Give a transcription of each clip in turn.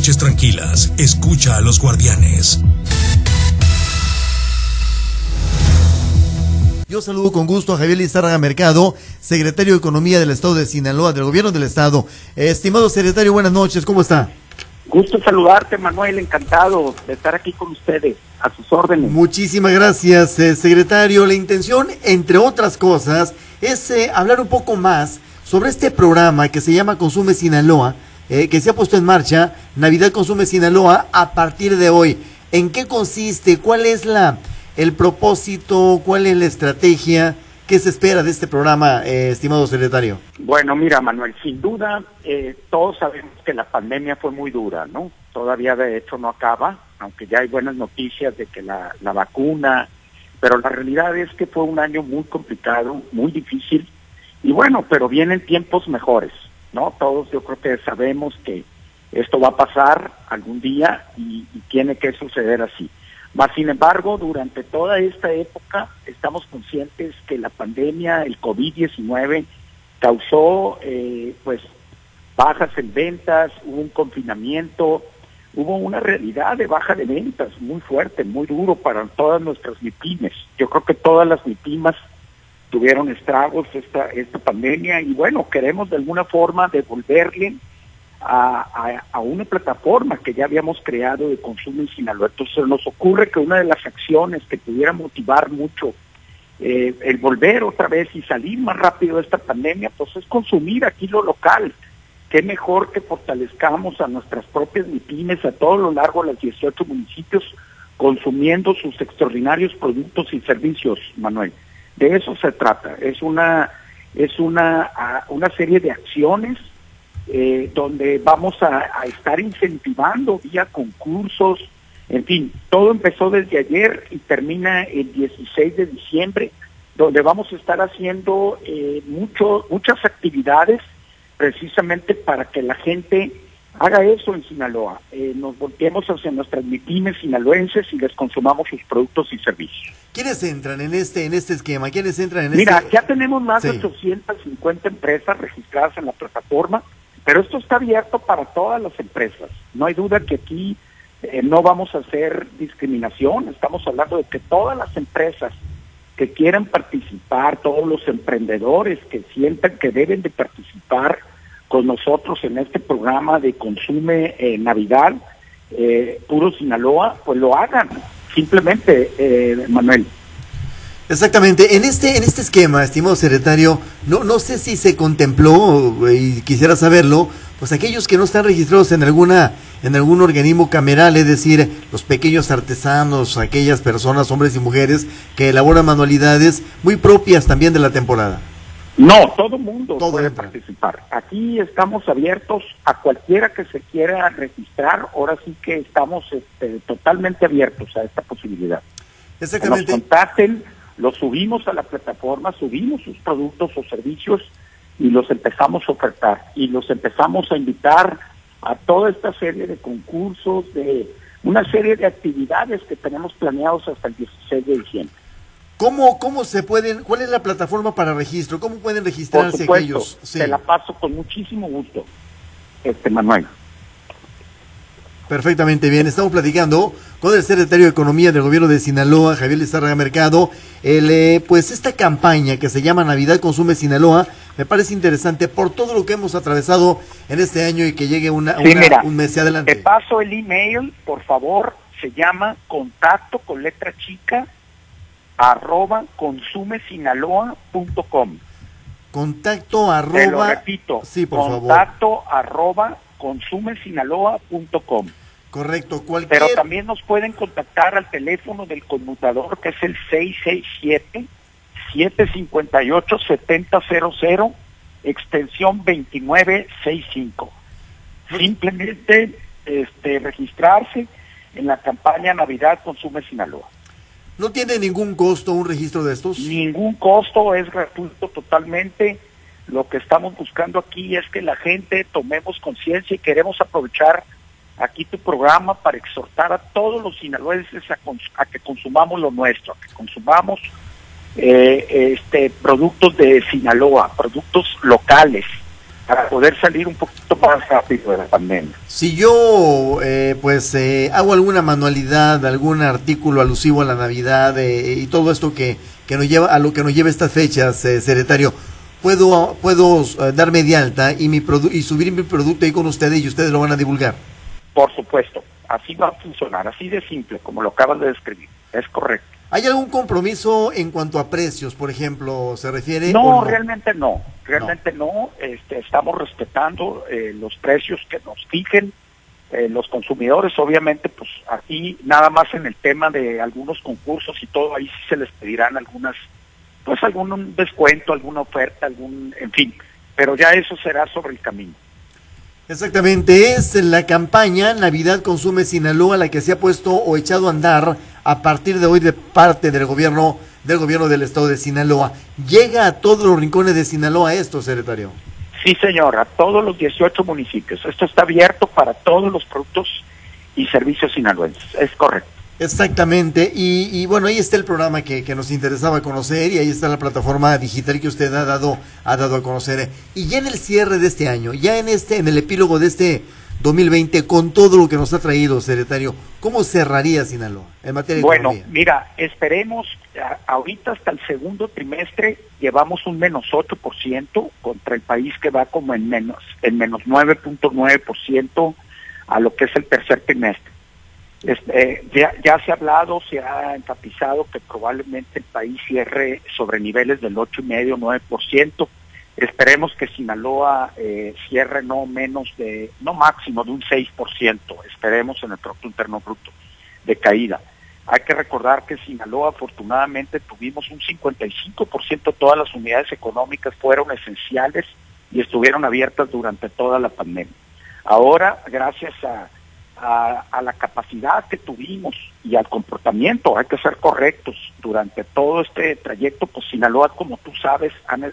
noches tranquilas, escucha a los guardianes. Yo saludo con gusto a Javier Lizárraga Mercado, secretario de Economía del Estado de Sinaloa, del Gobierno del Estado. estimado secretario, buenas noches, ¿cómo está? Gusto saludarte, Manuel, encantado de estar aquí con ustedes, a sus órdenes. Muchísimas gracias, eh, secretario. La intención, entre otras cosas, es eh, hablar un poco más sobre este programa que se llama Consume Sinaloa, eh, que se ha puesto en marcha, Navidad Consume Sinaloa, a partir de hoy. ¿En qué consiste? ¿Cuál es la el propósito? ¿Cuál es la estrategia? ¿Qué se espera de este programa, eh, estimado secretario? Bueno, mira, Manuel, sin duda, eh, todos sabemos que la pandemia fue muy dura, ¿no? Todavía de hecho no acaba, aunque ya hay buenas noticias de que la, la vacuna, pero la realidad es que fue un año muy complicado, muy difícil, y bueno, pero vienen tiempos mejores, ¿no? Todos yo creo que sabemos que esto va a pasar algún día y tiene que suceder así. Mas, sin embargo, durante toda esta época estamos conscientes que la pandemia, el COVID-19, causó eh, pues bajas en ventas, hubo un confinamiento, hubo una realidad de baja de ventas muy fuerte, muy duro para todas nuestras MIPIMES. Yo creo que todas las MIPIMAS tuvieron estragos esta, esta pandemia y bueno, queremos de alguna forma devolverle a, una plataforma que ya habíamos creado de consumo en Sinaloa. Entonces nos ocurre que una de las acciones que pudiera motivar mucho eh, el volver otra vez y salir más rápido de esta pandemia, pues es consumir aquí lo local. Qué mejor que fortalezcamos a nuestras propias MIPIMES a todo lo largo de los 18 municipios consumiendo sus extraordinarios productos y servicios, Manuel. De eso se trata. Es una es una, una serie de acciones eh, donde vamos a, estar incentivando vía concursos, en fin, todo empezó desde ayer y termina el 16 de diciembre, donde vamos a estar haciendo eh, mucho, muchas actividades precisamente para que la gente haga eso en Sinaloa. Eh, nos volteemos hacia nuestras pymes sinaloenses y les consumamos sus productos y servicios. ¿Quiénes entran en este en este esquema? ¿Quiénes entran en Mira, este? ya tenemos más de 850 empresas registradas en la plataforma. Pero esto está abierto para todas las empresas. No hay duda que aquí eh, no vamos a hacer discriminación. Estamos hablando de que todas las empresas que quieran participar, todos los emprendedores que sientan que deben de participar con nosotros en este programa de Consume eh, Navidad, eh, Puro Sinaloa, pues lo hagan. Simplemente, Manuel. Exactamente. En este, en este esquema, estimado secretario, no, no sé si se contempló, y quisiera saberlo, pues aquellos que no están registrados en alguna, en algún organismo cameral, es decir, los pequeños artesanos, aquellas personas, hombres y mujeres, que elaboran manualidades muy propias también de la temporada. No, todo mundo puede participar. Aquí estamos abiertos a cualquiera que se quiera registrar. Ahora sí que estamos este, totalmente abiertos a esta posibilidad. Exactamente. Que nos contacten los subimos a la plataforma, subimos sus productos o servicios y los empezamos a ofertar y los empezamos a invitar a toda esta serie de concursos, de una serie de actividades que tenemos planeados hasta el 16 de diciembre. ¿Cómo, cómo se pueden, cuál es la plataforma para registro? ¿Cómo pueden registrarse Por aquellos? Se la paso con muchísimo gusto, este Manuel. Perfectamente bien. Estamos platicando con el secretario de Economía del Gobierno de Sinaloa, Javier Lizárraga Mercado. El, eh, pues esta campaña que se llama Navidad Consume Sinaloa me parece interesante por todo lo que hemos atravesado en este año y que llegue una, un mes adelante. Te paso el email, por favor. Se llama contacto con letra chica arroba consumesinaloa.com. Contacto arroba. Te lo repito. Sí, por contacto arroba consumesinaloa.com. Correcto, cualquier... Pero también nos pueden contactar al teléfono del conmutador que es el 667-758-7000, extensión 2965. Simplemente este, registrarse en la campaña Navidad Consume Sinaloa. ¿No tiene ningún costo un registro de estos? Ningún costo, es gratuito totalmente. Lo que estamos buscando aquí es que la gente tomemos conciencia y queremos aprovechar aquí tu programa para exhortar a todos los sinaloenses a, que consumamos lo nuestro, a que consumamos eh, este, productos de Sinaloa, productos locales, para poder salir un poquito más rápido de la pandemia. Si yo eh, pues eh, hago alguna manualidad, algún artículo alusivo a la Navidad eh, y todo esto que, que nos lleva a lo que nos lleva estas fechas, secretario, puedo puedo darme de alta y mi y subir mi producto ahí con ustedes y ustedes lo van a divulgar. Por supuesto, así va a funcionar, así de simple como lo acabas de describir. Es correcto. ¿Hay algún compromiso en cuanto a precios, por ejemplo, se refiere? No, realmente no, realmente no. Este, estamos respetando eh, los precios que nos fijen eh, los consumidores. Obviamente, pues aquí nada más en el tema de algunos concursos y todo, ahí sí se les pedirán algunas, pues algún descuento, alguna oferta, algún, en fin. Pero ya eso será sobre el camino. Exactamente, es la campaña Navidad Consume Sinaloa la que se ha puesto o echado a andar a partir de hoy de parte del gobierno del gobierno del estado de Sinaloa. ¿Llega a todos los rincones de Sinaloa esto, secretario? Sí, señor, a todos los 18 municipios. Esto está abierto para todos los productos y servicios sinaloenses. Es correcto. Exactamente, y, bueno, ahí está el programa que, que, nos interesaba conocer y ahí está la plataforma digital que usted ha dado, ha dado a conocer. Y ya en el cierre de este año, ya en este, en el epílogo de este 2020, con todo lo que nos ha traído, secretario, ¿cómo cerraría Sinaloa en materia de Bueno, mira, esperemos, ahorita hasta el segundo trimestre llevamos un menos 8% contra el país que va como en menos, en menos 9.9% a lo que es el tercer trimestre. Este, ya, ya se ha hablado, se ha enfatizado que probablemente el país cierre sobre niveles del 8,5-9%. Esperemos que Sinaloa eh, cierre no menos de, no máximo de un 6%, esperemos en el Producto Interno Bruto de caída. Hay que recordar que Sinaloa afortunadamente tuvimos un 55% de todas las unidades económicas fueron esenciales y estuvieron abiertas durante toda la pandemia. Ahora, gracias a a, la capacidad que tuvimos y al comportamiento, hay que ser correctos. Durante todo este trayecto, pues Sinaloa, como tú sabes,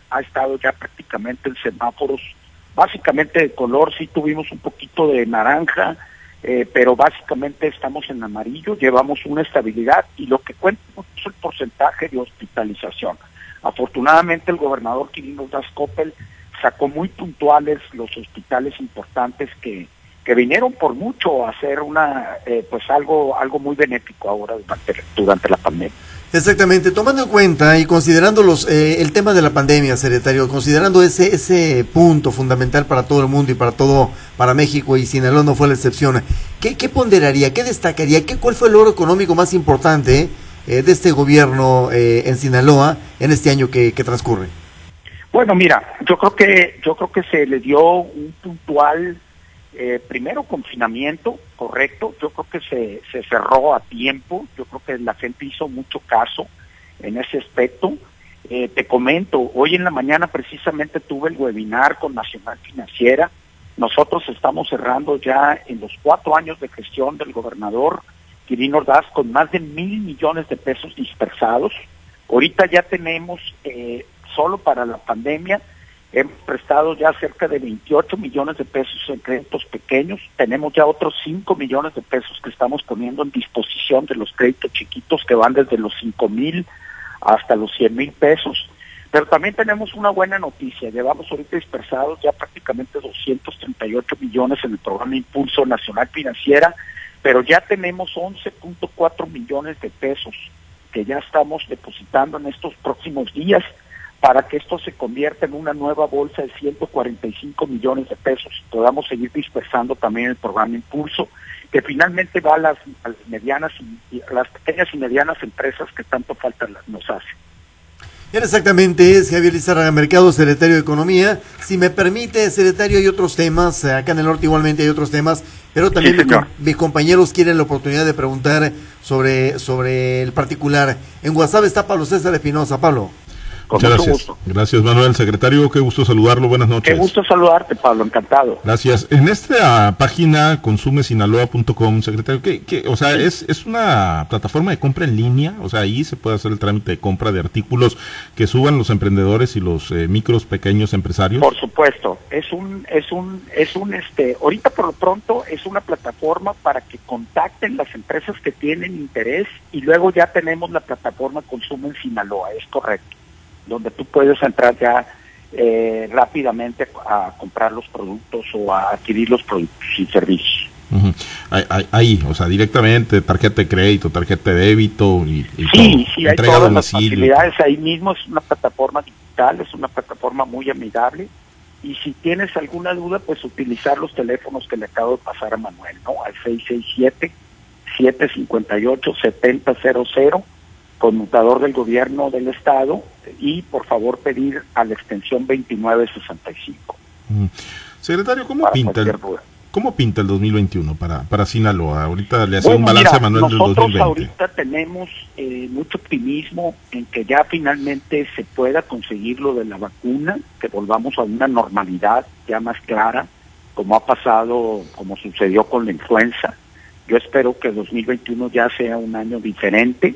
ha estado ya prácticamente en semáforos, básicamente de color, sí tuvimos un poquito de naranja, eh, pero básicamente estamos en amarillo, llevamos una estabilidad y lo que cuenta es el porcentaje de hospitalización. Afortunadamente el gobernador Quirino Das sacó muy puntuales los hospitales importantes que, que vinieron por mucho a hacer una eh, pues algo algo muy benéfico ahora durante, la pandemia. Exactamente, tomando en cuenta y considerando los, eh, el tema de la pandemia, secretario, considerando ese ese punto fundamental para todo el mundo y para todo para México y Sinaloa no fue la excepción. ¿Qué, qué ponderaría, qué destacaría, qué cuál fue el logro económico más importante eh, de este gobierno en Sinaloa en este año que, que transcurre? Bueno, mira, yo creo que yo creo que se le dio un puntual eh, primero confinamiento, correcto, yo creo que se, se cerró a tiempo, yo creo que la gente hizo mucho caso en ese aspecto. Eh, te comento, hoy en la mañana precisamente tuve el webinar con Nacional Financiera. Nosotros estamos cerrando ya en los cuatro años de gestión del gobernador Quirino Ordaz con más de mil millones de pesos dispersados. Ahorita ya tenemos, eh, solo para la pandemia, Hemos prestado ya cerca de 28 millones de pesos en créditos pequeños. Tenemos ya otros 5 millones de pesos que estamos poniendo en disposición de los créditos chiquitos que van desde los 5 mil hasta los 100 mil pesos. Pero también tenemos una buena noticia. Llevamos ahorita dispersados ya prácticamente 238 millones en el programa Impulso Nacional Financiera, pero ya tenemos 11.4 millones de pesos que ya estamos depositando en estos próximos días para que esto se convierta en una nueva bolsa de 145 millones de pesos. Podamos seguir dispersando también el programa Impulso, que finalmente va a las, medianas y, las pequeñas y medianas empresas que tanto falta nos hace. Exactamente, es Javier Lizarraga Mercado, secretario de Economía. Si me permite, secretario, hay otros temas, acá en el norte igualmente hay otros temas, pero también mis compañeros quieren la oportunidad de preguntar sobre, sobre el particular. En WhatsApp está Pablo César Espinosa. Pablo. Muchas gracias. Gracias, Manuel. Secretario, qué gusto saludarlo. Buenas noches. Qué gusto saludarte, Pablo. Encantado. Gracias. En esta página consumesinaloa.com, secretario, ¿qué, qué, o sea, es, es una plataforma de compra en línea? O sea, ahí se puede hacer el trámite de compra de artículos que suban los emprendedores y los eh, micros, pequeños empresarios. Por supuesto. Es un, es un, es un, este, ahorita por lo pronto es una plataforma para que contacten las empresas que tienen interés y luego ya tenemos la plataforma Consumo en Sinaloa. Es correcto donde tú puedes entrar ya eh, rápidamente a comprar los productos o a adquirir los productos y servicios. Ahí, o sea, directamente, tarjeta de crédito, tarjeta de débito y, sí, sí, hay todas las facilidades. Ahí mismo, es una plataforma digital, es una plataforma muy amigable. Y si tienes alguna duda, pues utilizar los teléfonos que le acabo de pasar a Manuel, ¿no? Al 667-758-7000, conmutador del gobierno del Estado, y por favor pedir a la extensión 2965. Secretario, ¿cómo pinta el, ¿cómo pinta el 2021 para, para Sinaloa? Ahorita le hacía un balance a Manuel del 2020. ahorita tenemos eh, mucho optimismo en que ya finalmente se pueda conseguir lo de la vacuna, que volvamos a una normalidad ya más clara, como ha pasado, como sucedió con la influenza. Yo espero que el 2021 ya sea un año diferente,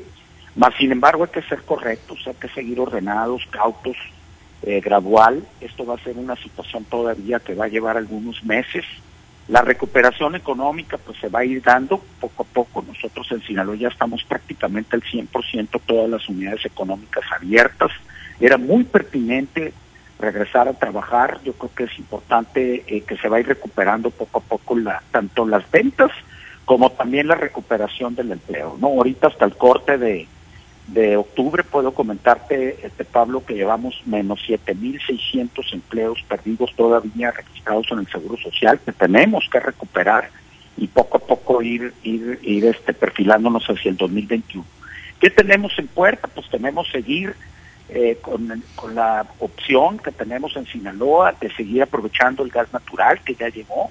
más sin embargo hay que ser correctos, hay que seguir ordenados, cautos, eh, gradual. Esto va a ser una situación todavía que va a llevar algunos meses. La recuperación económica pues se va a ir dando poco a poco. Nosotros en Sinaloa ya estamos prácticamente al 100% todas las unidades económicas abiertas. Era muy pertinente regresar a trabajar. Yo creo que es importante eh, que se va a ir recuperando poco a poco la, tanto las ventas como también la recuperación del empleo. No, ahorita hasta el corte de, de octubre puedo comentarte, este Pablo, que llevamos menos 7.600 empleos perdidos todavía registrados en el Seguro Social que tenemos que recuperar y poco a poco ir ir ir este perfilándonos hacia el 2021. ¿Qué tenemos en puerta? Pues tenemos seguir eh, con, con la opción que tenemos en Sinaloa de seguir aprovechando el gas natural que ya llegó,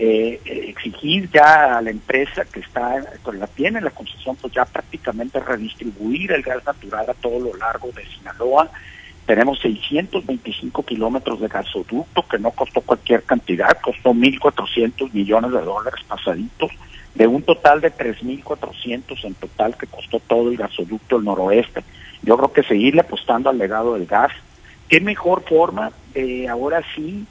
eh, exigir ya a la empresa que está con la tiene la concesión pues ya prácticamente redistribuir el gas natural a todo lo largo de Sinaloa. Tenemos 625 kilómetros de gasoducto que no costó cualquier cantidad costó 1.400 millones de dólares pasaditos de un total de 3.400 en total que costó todo el gasoducto del noroeste. Yo creo que seguirle apostando al legado del gas. Qué mejor forma de ahora sí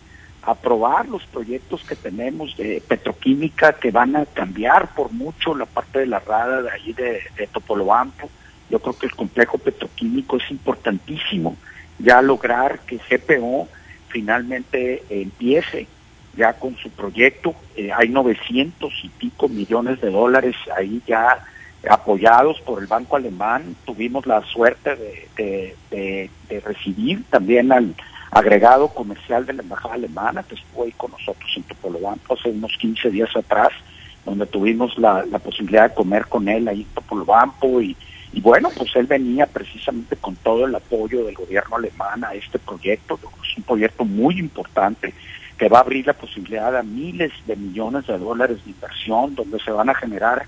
aprobar los proyectos que tenemos de petroquímica que van a cambiar por mucho la parte de la rada de ahí de, de Topolobampo. Yo creo que el complejo petroquímico es importantísimo ya lograr que GPO finalmente empiece ya con su proyecto. Eh, hay 900 y pico millones de dólares ahí ya apoyados por el Banco Alemán. Tuvimos la suerte de, de, de recibir también al agregado comercial de la Embajada Alemana, que estuvo ahí con nosotros en Topolobampo hace unos 15 días atrás, donde tuvimos la, posibilidad de comer con él ahí en Topolobampo y, y bueno, pues él venía precisamente con todo el apoyo del gobierno alemán a este proyecto, es un proyecto muy importante que va a abrir la posibilidad a miles de millones de dólares de inversión, donde se van a generar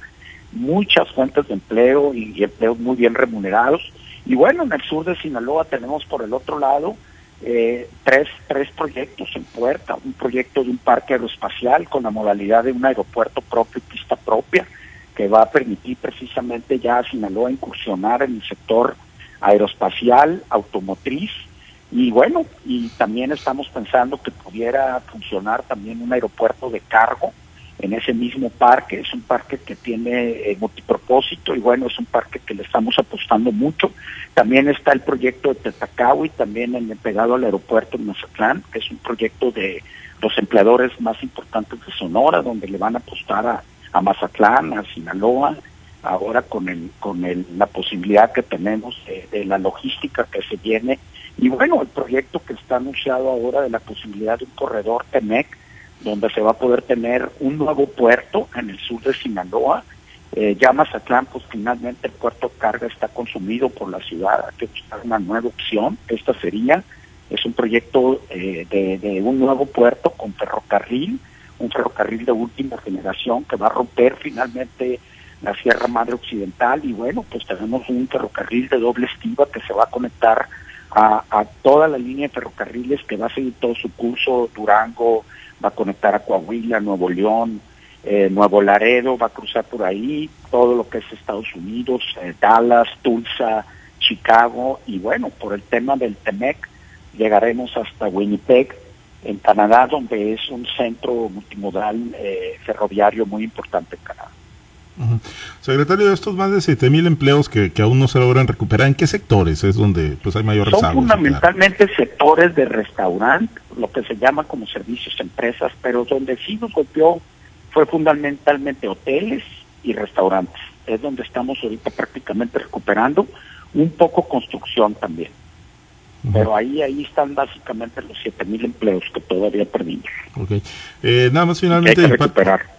muchas fuentes de empleo y empleos muy bien remunerados. Y bueno, en el sur de Sinaloa tenemos por el otro lado eh, tres, tres proyectos en puerta, un proyecto de un parque aeroespacial con la modalidad de un aeropuerto propio y pista propia, que va a permitir precisamente ya a Sinaloa incursionar en el sector aeroespacial, automotriz, y bueno, y también estamos pensando que pudiera funcionar también un aeropuerto de cargo en ese mismo parque. Es un parque que tiene eh, multipropósito y bueno, es un parque que le estamos apostando mucho. También está el proyecto de y también en, pegado al aeropuerto de Mazatlán, que es un proyecto de los empleadores más importantes de Sonora, donde le van a apostar a, a Mazatlán, a Sinaloa, ahora con el con el, la posibilidad que tenemos de, de, la logística que se viene y bueno el proyecto que está anunciado ahora de la posibilidad de un corredor TEMEC donde se va a poder tener un nuevo puerto en el sur de Sinaloa. Eh, ya Mazatlán, pues finalmente el puerto carga está consumido por la ciudad, hay que buscar una nueva opción. Esta sería, es un proyecto eh, de, de un nuevo puerto con ferrocarril, un ferrocarril de última generación que va a romper finalmente la Sierra Madre Occidental y bueno, pues tenemos un ferrocarril de doble estiva que se va a conectar a, a toda la línea de ferrocarriles que va a seguir todo su curso, Durango, va a conectar a Coahuila, Nuevo León, eh, Nuevo Laredo, va a cruzar por ahí, todo lo que es Estados Unidos, eh, Dallas, Tulsa, Chicago, y bueno, por el tema del TEMEC, llegaremos hasta Winnipeg, en Canadá, donde es un centro multimodal eh, ferroviario muy importante en Canadá. Secretario, de estos más de 7 mil empleos que, que, aún no se logran recuperar, ¿en qué sectores es donde pues hay mayor Son fundamentalmente sectores de restaurante, lo que se llama como servicios empresas, pero donde sí nos golpeó fue fundamentalmente hoteles y restaurantes. Es donde estamos ahorita prácticamente recuperando, un poco construcción también. Pero ahí ahí están básicamente los 7000 empleos que todavía perdimos. Okay. Eh, nada más finalmente de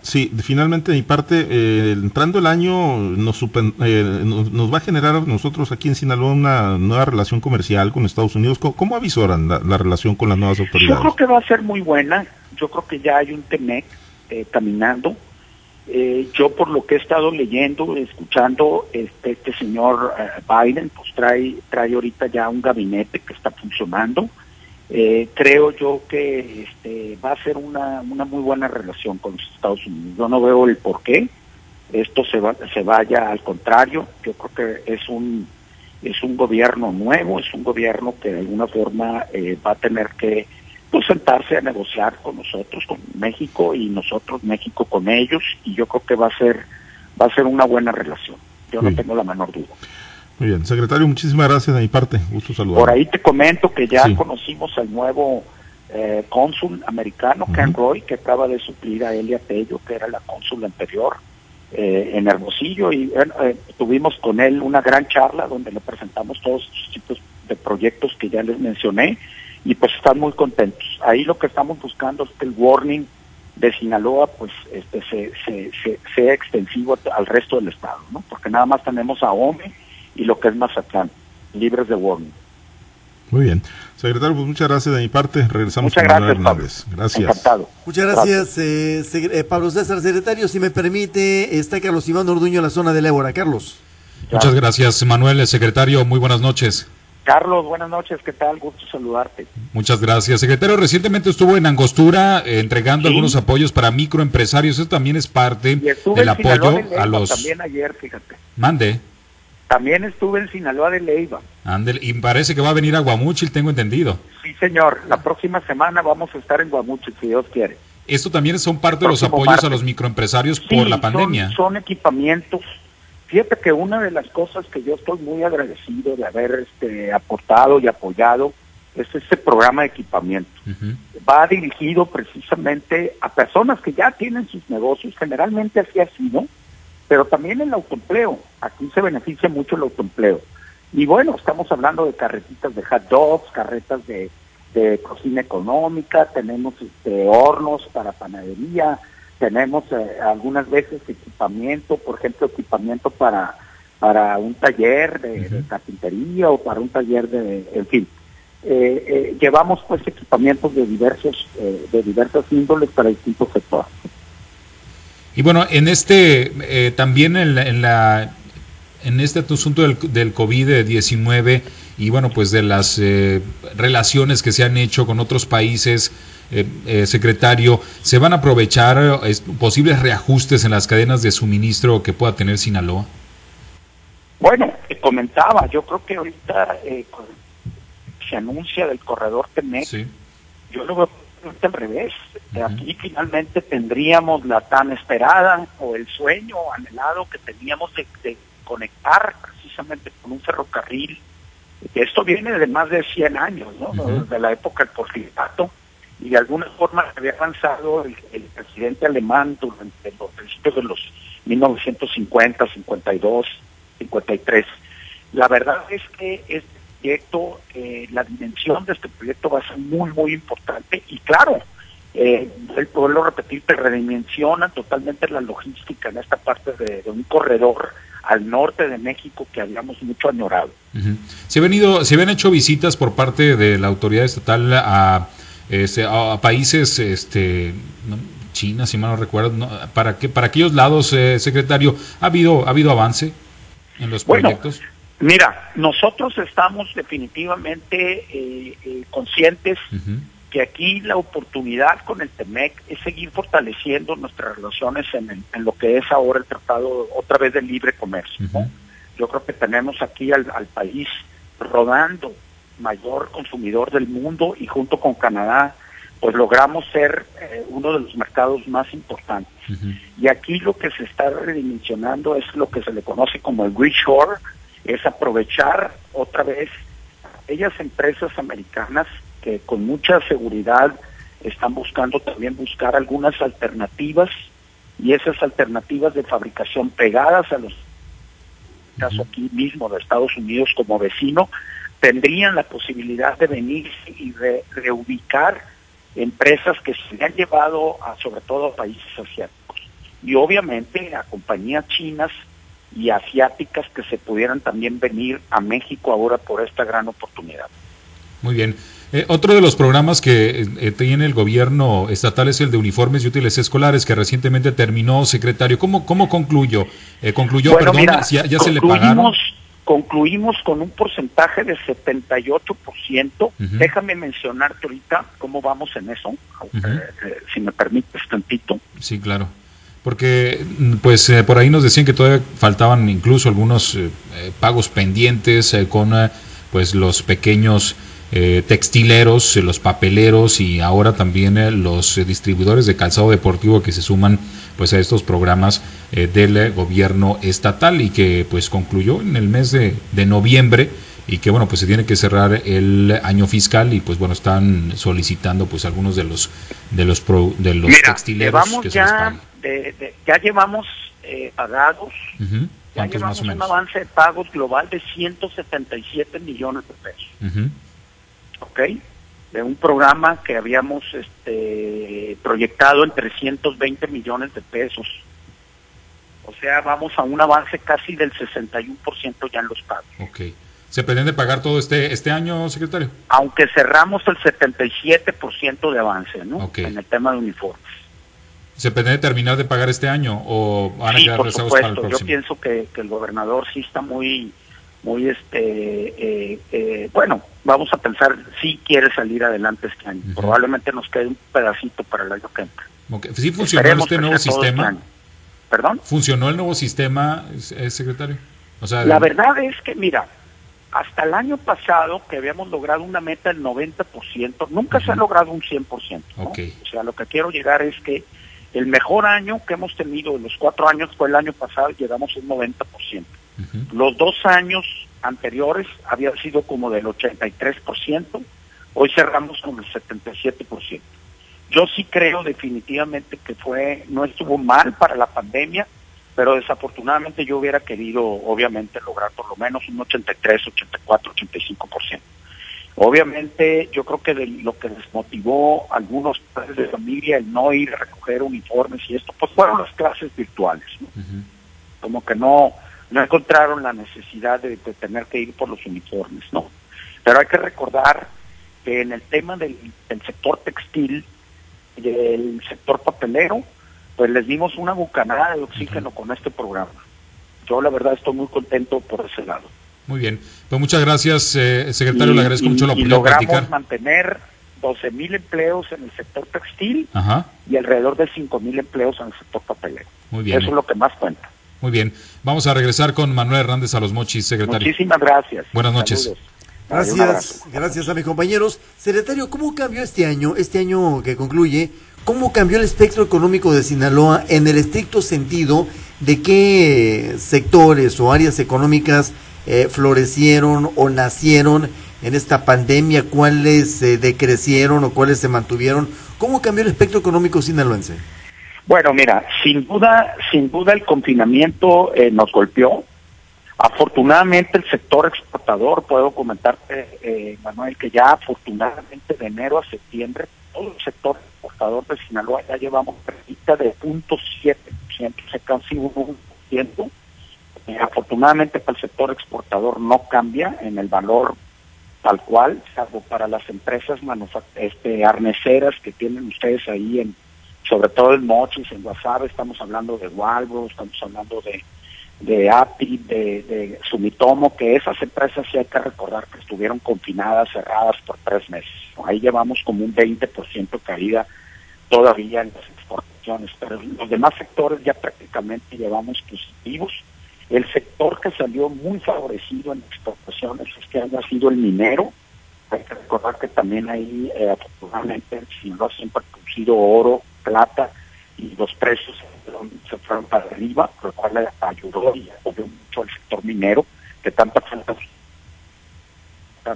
sí, finalmente de mi parte eh, entrando el año nos, eh, nos, va a generar nosotros aquí en Sinaloa una nueva relación comercial con Estados Unidos. ¿Cómo, avisoran la, relación con las nuevas autoridades? Yo creo que va a ser muy buena. Yo creo que ya hay un TEMEC caminando eh, yo por lo que he estado leyendo, escuchando, este, este señor eh, Biden, pues trae, trae ahorita ya un gabinete que está funcionando. Eh, creo yo que este, va a ser una, una muy buena relación con los Estados Unidos. Yo no veo el por qué esto se, va, se vaya al contrario. Yo creo que es un, es un gobierno nuevo, es un gobierno que de alguna forma va a tener que pues sentarse a negociar con nosotros, con México y nosotros México con ellos y yo creo que va a ser va a ser una buena relación. Yo no tengo la menor duda. Muy bien, secretario, muchísimas gracias de mi parte. Gusto saludar. Por ahí te comento que ya conocimos al nuevo eh, cónsul americano, Ken Roy, que acaba de suplir a Elia Tello, que era la cónsul anterior eh, en Hermosillo, y eh, tuvimos con él una gran charla donde le presentamos todos los tipos de proyectos que ya les mencioné y pues están muy contentos. Ahí lo que estamos buscando es que el warning de Sinaloa pues este se, sea extensivo al resto del estado, ¿no? Porque nada más tenemos a OME y lo que es Mazatlán, libres de warning. Muy bien. Secretario, pues muchas gracias de mi parte. Regresamos muchas gracias, Pablo. Gracias. Encantado. Muchas gracias, eh, eh, Pablo César. Secretario, si me permite, está Carlos Iván Orduño en la zona de Ébora. Carlos. Muchas gracias, Manuel. Secretario, muy buenas noches. Carlos, buenas noches, ¿qué tal? Gusto saludarte. Muchas gracias. Secretario, recientemente estuvo en Angostura eh, entregando algunos apoyos para microempresarios. Eso también es parte del apoyo a los... También ayer, fíjate. Mande. También estuve en Sinaloa de Leiva. Andel, y parece que va a venir a Guamuchil, tengo entendido. Sí, señor. La próxima semana vamos a estar en Guamuchil, si Dios quiere. Esto también son parte de los apoyos a los microempresarios por la pandemia. son equipamientos Fíjate que una de las cosas que yo estoy muy agradecido de haber este, aportado y apoyado es este programa de equipamiento. Va dirigido precisamente a personas que ya tienen sus negocios, generalmente así ha sido, pero también el autoempleo. Aquí se beneficia mucho el autoempleo. Y bueno, estamos hablando de carretitas de hot dogs, carretas de, de cocina económica, tenemos este, hornos para panadería, tenemos eh, algunas veces equipamiento, por ejemplo, equipamiento para para un taller de, carpintería o para un taller de, en fin. Eh, eh, llevamos pues equipamientos de diversos de diversas índoles para distintos sectores. Y bueno, en este también en la, en la en este asunto del, del COVID-19 y bueno, pues de las relaciones que se han hecho con otros países, eh, eh, secretario, ¿se van a aprovechar eh, posibles reajustes en las cadenas de suministro que pueda tener Sinaloa? Bueno, comentaba, yo creo que ahorita se anuncia del corredor Temec, yo lo veo al revés. Aquí finalmente tendríamos la tan esperada o el sueño anhelado que teníamos de, conectar precisamente con un ferrocarril. Esto viene de más de 100 años, ¿no? De la época del porfiriato y de alguna forma había avanzado el, presidente alemán durante los principios de los 1950, 52, 53. La verdad es que este proyecto, eh, la dimensión de este proyecto va a ser muy, muy importante y claro, eh, el repetir, te redimensiona totalmente la logística en esta parte de, un corredor al norte de México que habíamos mucho añorado. Se, venido, se habían hecho visitas por parte de la autoridad estatal a este, a, países, este, China, si mal no recuerdo, para que para aquellos lados, eh, secretario, ha habido ha habido avance en los proyectos. Mira, nosotros estamos definitivamente eh, eh, conscientes que aquí la oportunidad con el TEMEC es seguir fortaleciendo nuestras relaciones en, lo que es ahora el tratado otra vez de libre comercio. Yo creo que tenemos aquí al, al país rodando mayor consumidor del mundo y junto con Canadá pues logramos ser eh, uno de los mercados más importantes. Y aquí lo que se está redimensionando es lo que se le conoce como el reshore, es aprovechar otra vez aquellas empresas americanas que con mucha seguridad están buscando también buscar algunas alternativas y esas alternativas de fabricación pegadas a los caso aquí mismo de Estados Unidos como vecino tendrían la posibilidad de venir y de reubicar empresas que se han llevado a, sobre todo a países asiáticos y obviamente a compañías chinas y asiáticas que se pudieran también venir a México ahora por esta gran oportunidad. Muy bien. Eh, otro de los programas que eh, tiene el gobierno estatal es el de uniformes y útiles escolares que recientemente terminó, secretario. ¿Cómo, cómo concluyó? Eh, concluyó, perdón, ya, se le pagaron concluimos con un porcentaje de 78%. Déjame mencionarte ahorita cómo vamos en eso, eh, eh, si me permites tantito. Sí, claro. Porque mm, pues eh, por ahí nos decían que todavía faltaban incluso algunos pagos pendientes con pues los pequeños textileros, los papeleros y ahora también los distribuidores de calzado deportivo que se suman pues a estos programas eh, del gobierno estatal y que pues concluyó en el mes de, noviembre y que bueno pues se tiene que cerrar el año fiscal y pues bueno están solicitando pues algunos de los de los de los textileros que ya ya llevamos eh, pagados ya llevamos un avance de pagos global de 177 millones de pesos ¿ok? de un programa que habíamos este, proyectado en 320 millones de pesos. O sea, vamos a un avance casi del 61% ya en los pagos. Ok. ¿Se pretende pagar todo este este año, secretario? Aunque cerramos el 77% de avance, ¿no? En el tema de uniformes. ¿Se pretende terminar de pagar este año o van a sí, por supuesto. Yo pienso que, que el gobernador sí está muy muy este eh, eh, bueno vamos a pensar si quiere salir adelante este año. Probablemente nos quede un pedacito para el año que entra. Sí funcionó este nuevo este sistema perdón funcionó el nuevo sistema eh, secretario o sea la verdad es que mira hasta el año pasado que habíamos logrado una meta del 90% nunca se ha logrado un 100% o sea lo que quiero llegar es que el mejor año que hemos tenido en los cuatro años fue el año pasado llegamos a un 90% los dos años anteriores había sido como del 83%, hoy cerramos con el 77%. Yo sí creo definitivamente que fue no estuvo mal para la pandemia, pero desafortunadamente yo hubiera querido obviamente lograr por lo menos un 83, 84, 85%. Obviamente yo creo que de lo que desmotivó a algunos padres de familia el no ir a recoger uniformes y esto, pues fueron las clases virtuales. Como que no, no encontraron la necesidad de, tener que ir por los uniformes, ¿no? Pero hay que recordar que en el tema del, sector textil y del sector papelero, pues les dimos una bucanada de oxígeno con este programa. Yo la verdad estoy muy contento por ese lado. Muy bien, pues muchas gracias, eh, secretario, le agradezco mucho la oportunidad. Y logramos mantener 12 mil empleos en el sector textil y alrededor de 5 mil empleos en el sector papelero. Muy bien. Eso es lo que más cuenta. Muy bien. Vamos a regresar con Manuel Hernández a los Mochis, secretario. Muchísimas gracias. Buenas noches. Gracias, gracias a mis compañeros. Secretario, ¿cómo cambió este año, este año que concluye, cómo cambió el espectro económico de Sinaloa en el estricto sentido de qué sectores o áreas económicas eh, florecieron o nacieron en esta pandemia, cuáles se decrecieron o cuáles se mantuvieron? ¿Cómo cambió el espectro económico sinaloense? Bueno, mira, sin duda, sin duda el confinamiento eh, nos golpeó. Afortunadamente el sector exportador, puedo comentarte, eh, Manuel, que ya afortunadamente de enero a septiembre, todo el sector exportador de Sinaloa ya llevamos pérdida de 0.7%, o sea, casi un 1%. Eh, afortunadamente para el sector exportador no cambia en el valor tal cual, salvo para las empresas este, arneceras que tienen ustedes ahí en sobre todo en Mochis, en WhatsApp, estamos hablando de Walbro, estamos hablando de, de API, de, de Sumitomo, que esas empresas sí hay que recordar que estuvieron confinadas, cerradas por tres meses. Ahí llevamos como un 20% caída todavía en las exportaciones, pero los demás sectores ya prácticamente llevamos positivos. El sector que salió muy favorecido en exportaciones este año ha sido el minero, Hay que recordar que también ahí, eh, afortunadamente, el siempre ha producido oro, plata, y los precios se fueron para arriba, lo cual ayudó y apoyó mucho al sector minero, que tanta falta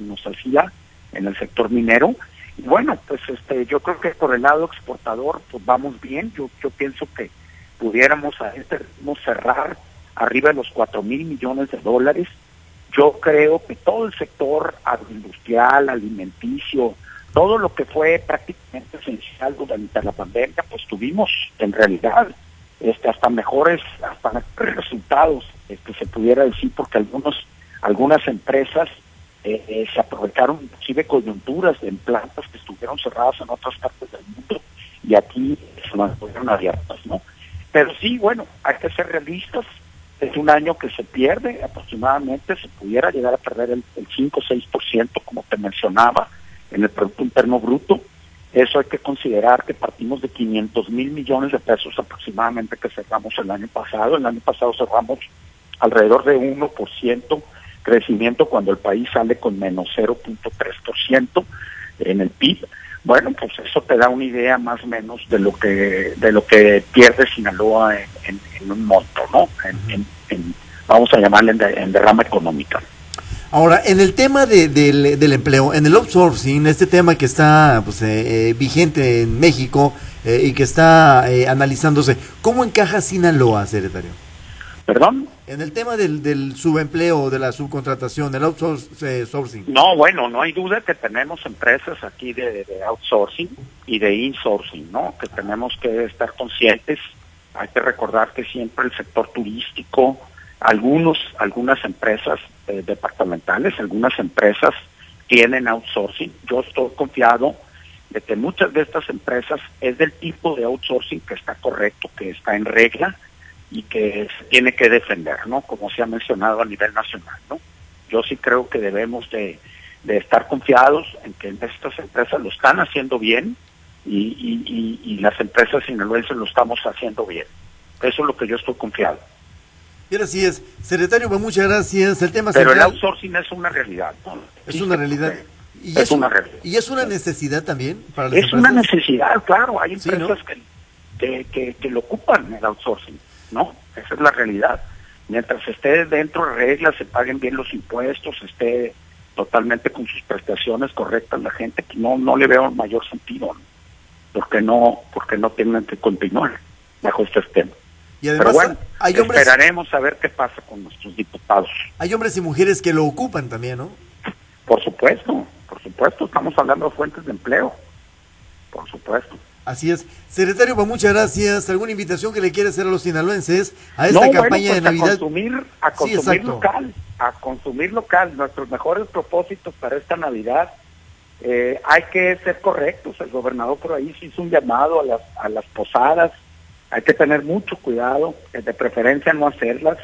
nos hacía en el sector minero. Y bueno, pues este, yo creo que por el lado exportador, pues vamos bien. Yo, yo pienso que pudiéramos a este ritmo cerrar arriba de los cuatro mil millones de dólares. Yo creo que todo el sector agroindustrial, alimenticio, todo lo que fue prácticamente esencial durante la pandemia, pues tuvimos en realidad este, hasta mejores, hasta mejores resultados, este, se pudiera decir, porque algunos, algunas empresas eh, eh, se aprovecharon inclusive coyunturas en plantas que estuvieron cerradas en otras partes del mundo y aquí se mantuvieron abiertas, ¿no? Pero sí, bueno, hay que ser realistas, es un año que se pierde aproximadamente, se pudiera llegar a perder el, el 5 o 6%, como te mencionaba, en el Producto Interno Bruto. Eso hay que considerar que partimos de 500 mil millones de pesos aproximadamente que cerramos el año pasado. El año pasado cerramos alrededor de 1% crecimiento cuando el país sale con menos 0.3% en el PIB. Bueno, pues eso te da una idea más o menos de lo que de lo que pierde Sinaloa en, en, un monto, ¿no? En, vamos a llamarle en derrama económica. Ahora, en el tema de, del, empleo, en el outsourcing, este tema que está pues, eh, eh, vigente en México eh, y que está analizándose, ¿cómo encaja Sinaloa, secretario? ¿Perdón? En el tema del, del subempleo, de la subcontratación, del outsourcing. No, bueno, no hay duda que tenemos empresas aquí de, de outsourcing y de insourcing, ¿no? Que tenemos que estar conscientes. Hay que recordar que siempre el sector turístico, algunos, algunas empresas eh, departamentales, algunas empresas tienen outsourcing. Yo estoy confiado de que muchas de estas empresas es del tipo de outsourcing que está correcto, que está en regla y que se tiene que defender, ¿no? Como se ha mencionado a nivel nacional, ¿no? Yo sí creo que debemos de, estar confiados en que estas empresas lo están haciendo bien y, y, y, y las empresas sinaloenses lo estamos haciendo bien. Eso es lo que yo estoy confiado. Y ahora sí es, secretario, pues muchas gracias. El tema Pero el outsourcing es una realidad. Es una realidad. Y es, una realidad. Y es una necesidad también para las Es una necesidad, claro. Hay empresas que, que, que, lo ocupan el outsourcing, ¿no? Esa es la realidad. Mientras esté dentro de reglas, se paguen bien los impuestos, esté totalmente con sus prestaciones correctas la gente, que no, no le veo mayor sentido, ¿no? porque no, porque no tienen que continuar bajo este sistema. Y además, hay hombres, esperaremos a ver qué pasa con nuestros diputados. Hay hombres y mujeres que lo ocupan también, ¿no? Por supuesto, por supuesto, estamos hablando de fuentes de empleo, por supuesto. Así es. Secretario, pues muchas gracias. ¿Alguna invitación que le quiere hacer a los sinaloenses a esta campaña de pues, Navidad? A consumir, a consumir local, a consumir local. Nuestros mejores propósitos para esta Navidad. Eh, hay que ser correctos. El gobernador por ahí se hizo un llamado a las, a las posadas, hay que tener mucho cuidado, eh, de preferencia no hacerlas,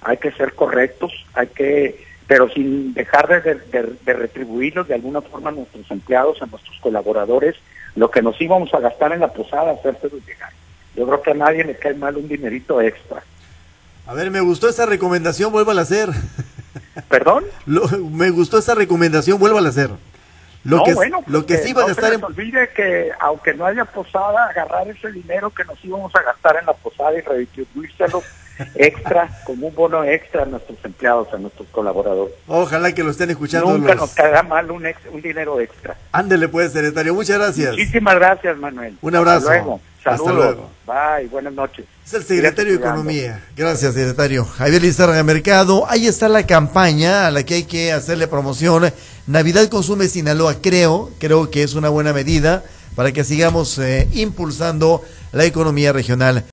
hay que ser correctos, hay que, pero sin dejar de, de, retribuirlos de alguna forma a nuestros empleados, a nuestros colaboradores, lo que nos íbamos a gastar en la posada, hacérselos llegar. Yo creo que a nadie le cae mal un dinerito extra. A ver, me gustó esa recomendación, vuelva a hacer. ¿Perdón? me gustó esa recomendación, vuelva a hacer. Lo que, bueno, lo que sí va a estar en... olvide que aunque no haya posada, agarrar ese dinero que nos íbamos a gastar en la posada y redistribuírselo extra, como un bono extra a nuestros empleados, a nuestros colaboradores. Ojalá que lo estén escuchando. Nunca nos caerá mal un, un dinero extra. Ándele pues, secretario. Muchas gracias. Muchísimas gracias, Manuel. Un abrazo. Hasta luego. Hasta luego. Bye, buenas noches. Es el secretario de Economía. Gracias, secretario. Javier Lizarra Mercado. Ahí está la campaña a la que hay que hacerle promoción. Navidad Consume Sinaloa, creo, creo que es una buena medida para que sigamos eh, impulsando la economía regional.